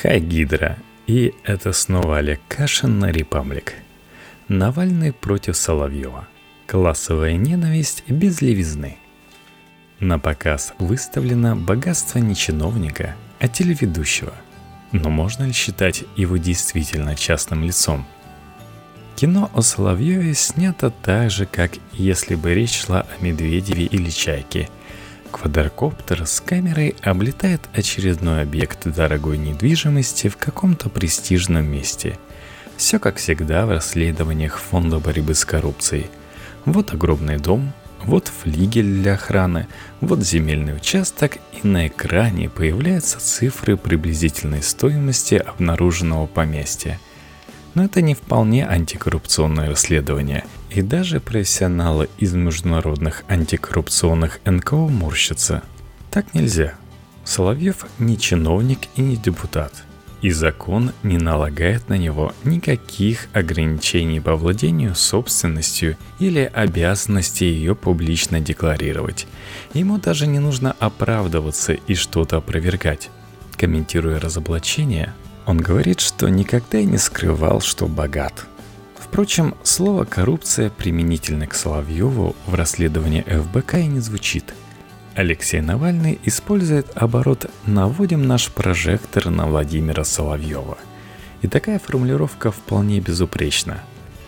Хай Гидра. И это снова Олег Кашин на Репаблик. Навальный против Соловьева. Классовая ненависть без левизны. На показ выставлено богатство не чиновника, а телеведущего. Но можно ли считать его действительно частным лицом? Кино о Соловьеве снято так же, как если бы речь шла о Медведеве или Чайке – Квадрокоптер с камерой облетает очередной объект дорогой недвижимости в каком-то престижном месте. Все как всегда в расследованиях Фонда борьбы с коррупцией. Вот огромный дом, вот флигель для охраны, вот земельный участок, и на экране появляются цифры приблизительной стоимости обнаруженного поместья – но это не вполне антикоррупционное расследование. И даже профессионалы из международных антикоррупционных НКО морщатся. Так нельзя. Соловьев не чиновник и не депутат. И закон не налагает на него никаких ограничений по владению собственностью или обязанности ее публично декларировать. Ему даже не нужно оправдываться и что-то опровергать. Комментируя разоблачение, он говорит, что никогда и не скрывал, что богат. Впрочем, слово «коррупция» применительно к Соловьеву в расследовании ФБК и не звучит. Алексей Навальный использует оборот «наводим наш прожектор на Владимира Соловьева». И такая формулировка вполне безупречна.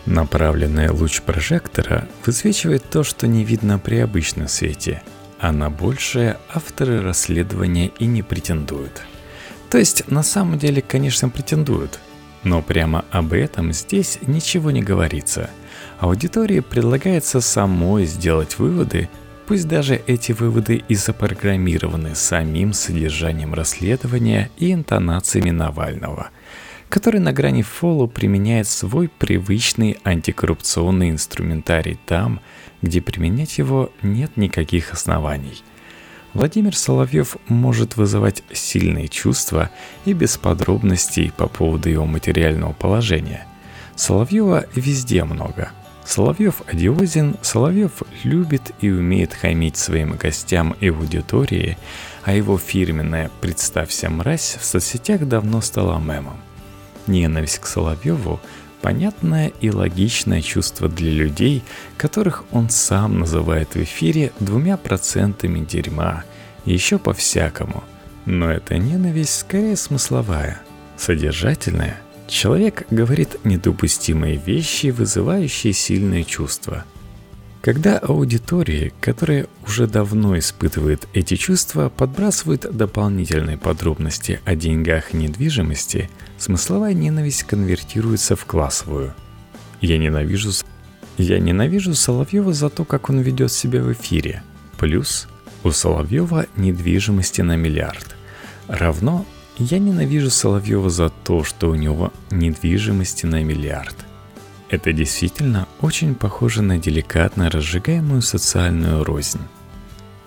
Направленный луч прожектора высвечивает то, что не видно при обычном свете, а на большее авторы расследования и не претендуют – то есть на самом деле, конечно, претендуют, но прямо об этом здесь ничего не говорится. Аудитории предлагается самой сделать выводы, пусть даже эти выводы и запрограммированы самим содержанием расследования и интонациями Навального, который на грани фолу применяет свой привычный антикоррупционный инструментарий там, где применять его нет никаких оснований – Владимир Соловьев может вызывать сильные чувства и без подробностей по поводу его материального положения. Соловьева везде много. Соловьев одиозен, Соловьев любит и умеет хамить своим гостям и аудитории, а его фирменная «представься мразь» в соцсетях давно стала мемом. Ненависть к Соловьеву Понятное и логичное чувство для людей, которых он сам называет в эфире двумя процентами дерьма, еще по-всякому. Но эта ненависть скорее смысловая, содержательная. Человек говорит недопустимые вещи, вызывающие сильные чувства – когда аудитории, которая уже давно испытывает эти чувства, подбрасывают дополнительные подробности о деньгах и недвижимости, смысловая ненависть конвертируется в классовую. Я ненавижу, я ненавижу Соловьева за то, как он ведет себя в эфире. Плюс у Соловьева недвижимости на миллиард. Равно я ненавижу Соловьева за то, что у него недвижимости на миллиард – это действительно очень похоже на деликатно разжигаемую социальную рознь.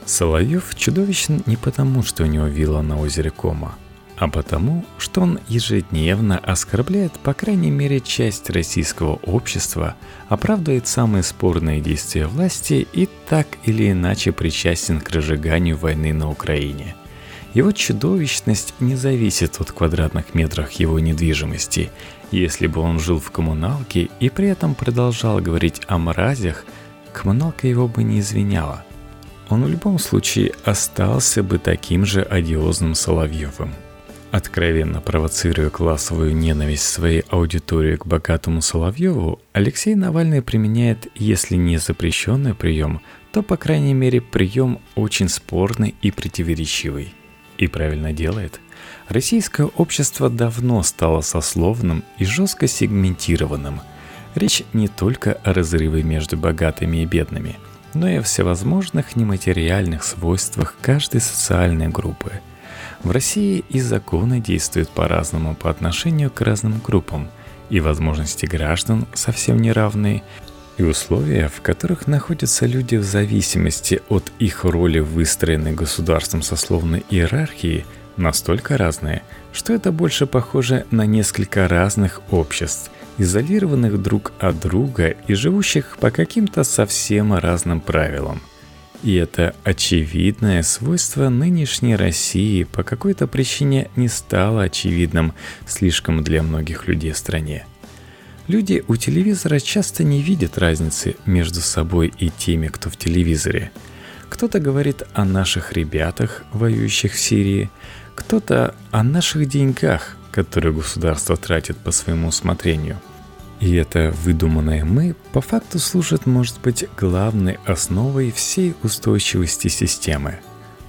Соловьев чудовищен не потому, что у него вилла на озере Кома, а потому, что он ежедневно оскорбляет по крайней мере часть российского общества, оправдывает самые спорные действия власти и так или иначе причастен к разжиганию войны на Украине – его чудовищность не зависит от квадратных метров его недвижимости. Если бы он жил в коммуналке и при этом продолжал говорить о мразях, коммуналка его бы не извиняла. Он в любом случае остался бы таким же одиозным Соловьевым. Откровенно провоцируя классовую ненависть своей аудитории к богатому Соловьеву, Алексей Навальный применяет, если не запрещенный прием, то, по крайней мере, прием очень спорный и противоречивый – и правильно делает. Российское общество давно стало сословным и жестко сегментированным. Речь не только о разрыве между богатыми и бедными, но и о всевозможных нематериальных свойствах каждой социальной группы. В России и законы действуют по-разному по отношению к разным группам, и возможности граждан совсем не равны, и условия, в которых находятся люди в зависимости от их роли в выстроенной государством сословной иерархии, настолько разные, что это больше похоже на несколько разных обществ, изолированных друг от друга и живущих по каким-то совсем разным правилам. И это очевидное свойство нынешней России по какой-то причине не стало очевидным слишком для многих людей в стране. Люди у телевизора часто не видят разницы между собой и теми, кто в телевизоре. Кто-то говорит о наших ребятах, воюющих в Сирии, кто-то о наших деньгах, которые государство тратит по своему усмотрению – и это выдуманное «мы» по факту служит, может быть, главной основой всей устойчивости системы.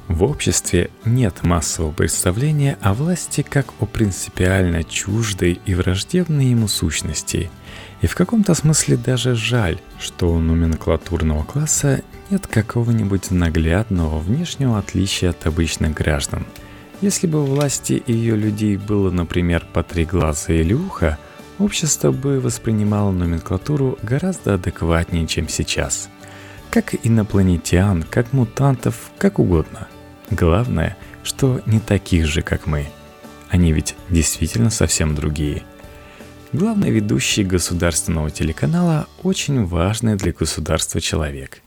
В обществе нет массового представления о власти как о принципиально чуждой и враждебной ему сущности. И в каком-то смысле даже жаль, что у номенклатурного класса нет какого-нибудь наглядного внешнего отличия от обычных граждан. Если бы власти и ее людей было, например, по три глаза или ухо – общество бы воспринимало номенклатуру гораздо адекватнее, чем сейчас. Как инопланетян, как мутантов, как угодно. Главное, что не таких же, как мы. Они ведь действительно совсем другие. Главный ведущий государственного телеканала очень важный для государства человек.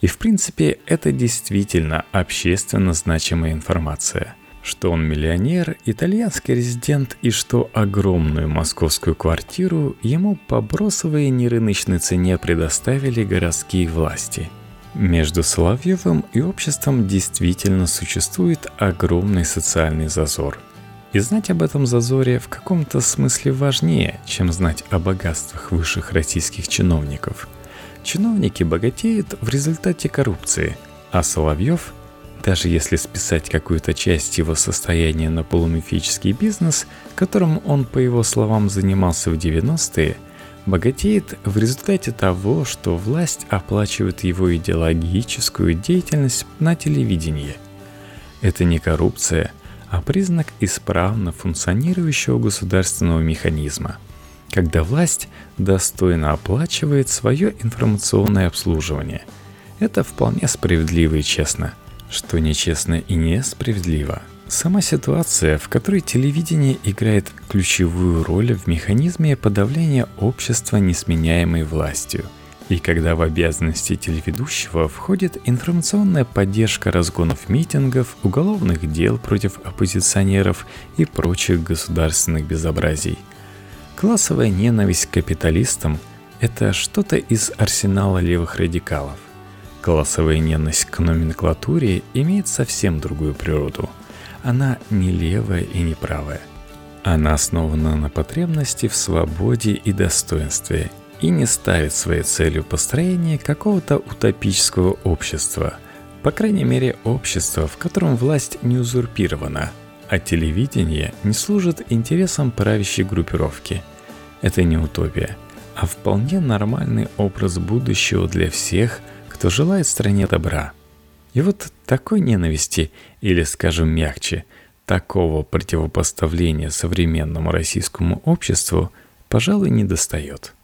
И в принципе это действительно общественно значимая информация – что он миллионер, итальянский резидент и что огромную московскую квартиру ему по бросовой нерыночной цене предоставили городские власти. Между Соловьевым и обществом действительно существует огромный социальный зазор. И знать об этом зазоре в каком-то смысле важнее, чем знать о богатствах высших российских чиновников. Чиновники богатеют в результате коррупции, а Соловьев – даже если списать какую-то часть его состояния на полумифический бизнес, которым он, по его словам, занимался в 90-е, богатеет в результате того, что власть оплачивает его идеологическую деятельность на телевидении. Это не коррупция, а признак исправно функционирующего государственного механизма, когда власть достойно оплачивает свое информационное обслуживание. Это вполне справедливо и честно – что нечестно и несправедливо. Сама ситуация, в которой телевидение играет ключевую роль в механизме подавления общества несменяемой властью, и когда в обязанности телеведущего входит информационная поддержка разгонов митингов, уголовных дел против оппозиционеров и прочих государственных безобразий. Классовая ненависть к капиталистам – это что-то из арсенала левых радикалов. Классовая ненависть к номенклатуре имеет совсем другую природу. Она не левая и не правая. Она основана на потребности в свободе и достоинстве и не ставит своей целью построение какого-то утопического общества, по крайней мере общества, в котором власть не узурпирована, а телевидение не служит интересам правящей группировки. Это не утопия, а вполне нормальный образ будущего для всех – кто желает стране добра. И вот такой ненависти, или, скажем мягче, такого противопоставления современному российскому обществу, пожалуй, не достает.